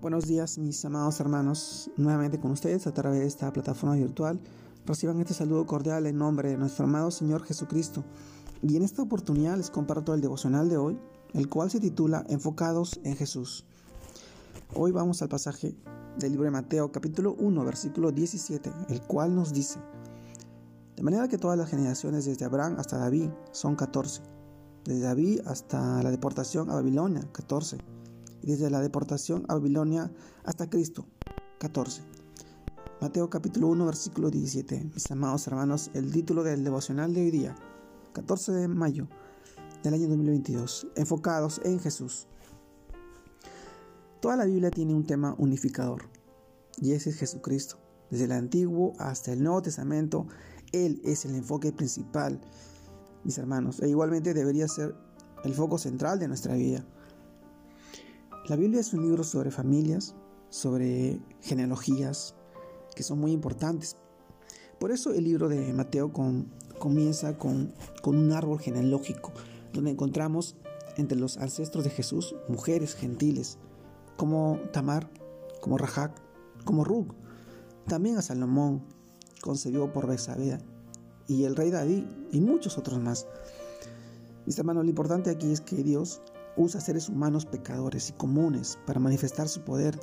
Buenos días mis amados hermanos, nuevamente con ustedes a través de esta plataforma virtual. Reciban este saludo cordial en nombre de nuestro amado Señor Jesucristo. Y en esta oportunidad les comparto el devocional de hoy, el cual se titula Enfocados en Jesús. Hoy vamos al pasaje del libro de Mateo capítulo 1 versículo 17, el cual nos dice, de manera que todas las generaciones desde Abraham hasta David son 14, desde David hasta la deportación a Babilonia 14 y desde la deportación a Babilonia hasta Cristo. 14. Mateo capítulo 1 versículo 17. Mis amados hermanos, el título del devocional de hoy día, 14 de mayo del año 2022, enfocados en Jesús. Toda la Biblia tiene un tema unificador, y ese es Jesucristo. Desde el Antiguo hasta el Nuevo Testamento, Él es el enfoque principal, mis hermanos, e igualmente debería ser el foco central de nuestra vida. La Biblia es un libro sobre familias, sobre genealogías, que son muy importantes. Por eso el libro de Mateo comienza con, un árbol genealógico, donde encontramos entre los ancestros de Jesús mujeres gentiles, como Tamar, como Rajac, como Rug. También a Salomón, concebido por Besabea, y el rey David, y muchos otros más. Mis hermanos, lo importante aquí es que Dios usa seres humanos pecadores y comunes para manifestar su poder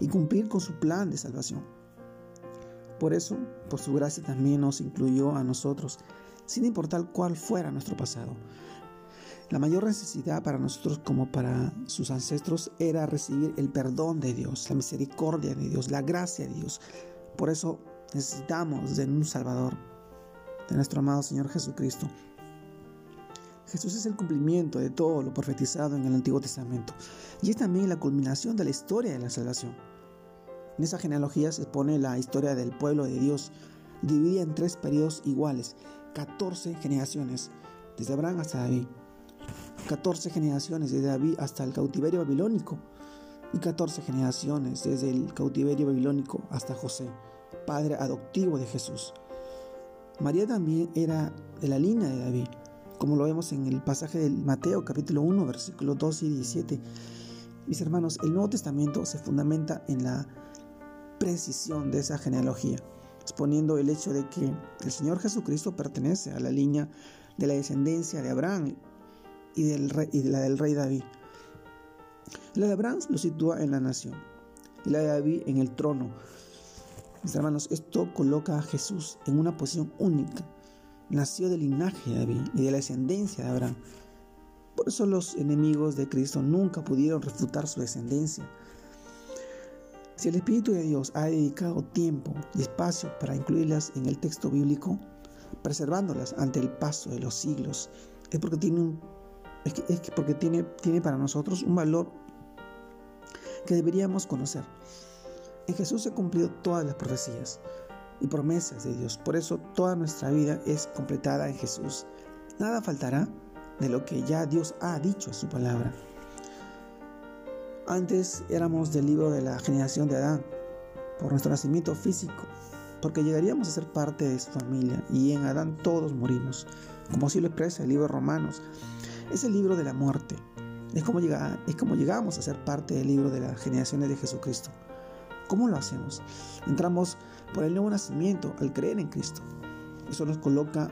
y cumplir con su plan de salvación. Por eso, por su gracia también nos incluyó a nosotros, sin importar cuál fuera nuestro pasado. La mayor necesidad para nosotros como para sus ancestros era recibir el perdón de Dios, la misericordia de Dios, la gracia de Dios. Por eso necesitamos de un Salvador, de nuestro amado Señor Jesucristo, Jesús es el cumplimiento de todo lo profetizado en el Antiguo Testamento y es también la culminación de la historia de la salvación. En esa genealogía se expone la historia del pueblo de Dios, dividida en tres periodos iguales, 14 generaciones, desde Abraham hasta David, 14 generaciones desde David hasta el cautiverio babilónico y 14 generaciones desde el cautiverio babilónico hasta José, padre adoptivo de Jesús. María también era de la línea de David como lo vemos en el pasaje del Mateo capítulo 1, versículos 2 y 17. Mis hermanos, el Nuevo Testamento se fundamenta en la precisión de esa genealogía, exponiendo el hecho de que el Señor Jesucristo pertenece a la línea de la descendencia de Abraham y, y de la del rey David. La de Abraham lo sitúa en la nación y la de David en el trono. Mis hermanos, esto coloca a Jesús en una posición única nació del linaje de David y de la descendencia de Abraham. Por eso los enemigos de Cristo nunca pudieron refutar su descendencia. Si el Espíritu de Dios ha dedicado tiempo y espacio para incluirlas en el texto bíblico, preservándolas ante el paso de los siglos, es porque tiene, es porque tiene, tiene para nosotros un valor que deberíamos conocer. En Jesús se han cumplido todas las profecías y promesas de Dios. Por eso toda nuestra vida es completada en Jesús. Nada faltará de lo que ya Dios ha dicho en su palabra. Antes éramos del libro de la generación de Adán, por nuestro nacimiento físico, porque llegaríamos a ser parte de su familia y en Adán todos morimos, como así lo expresa el libro de Romanos. Es el libro de la muerte. Es como, es como llegamos a ser parte del libro de las generaciones de Jesucristo. ¿Cómo lo hacemos? Entramos por el nuevo nacimiento al creer en Cristo. Eso nos coloca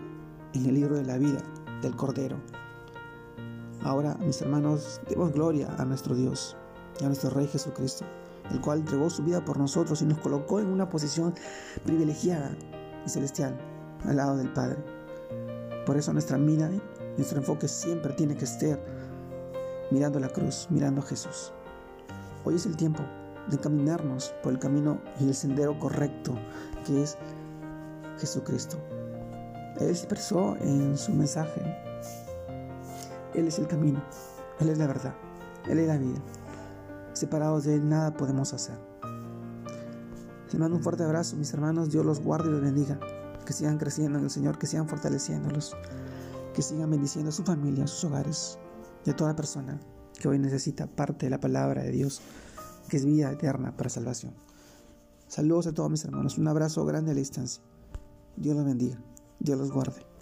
en el libro de la vida del Cordero. Ahora, mis hermanos, demos gloria a nuestro Dios y a nuestro Rey Jesucristo, el cual entregó su vida por nosotros y nos colocó en una posición privilegiada y celestial al lado del Padre. Por eso nuestra mirada, nuestro enfoque siempre tiene que estar mirando la cruz, mirando a Jesús. Hoy es el tiempo de caminarnos por el camino y el sendero correcto que es Jesucristo. Él expresó en su mensaje, Él es el camino, Él es la verdad, Él es la vida. Separados de Él nada podemos hacer. Les mando un fuerte abrazo, mis hermanos. Dios los guarde y los bendiga. Que sigan creciendo en el Señor, que sigan fortaleciéndolos, que sigan bendiciendo a su familia, a sus hogares y a toda persona que hoy necesita parte de la palabra de Dios que es vida eterna para salvación. Saludos a todos mis hermanos, un abrazo grande a la distancia. Dios los bendiga, Dios los guarde.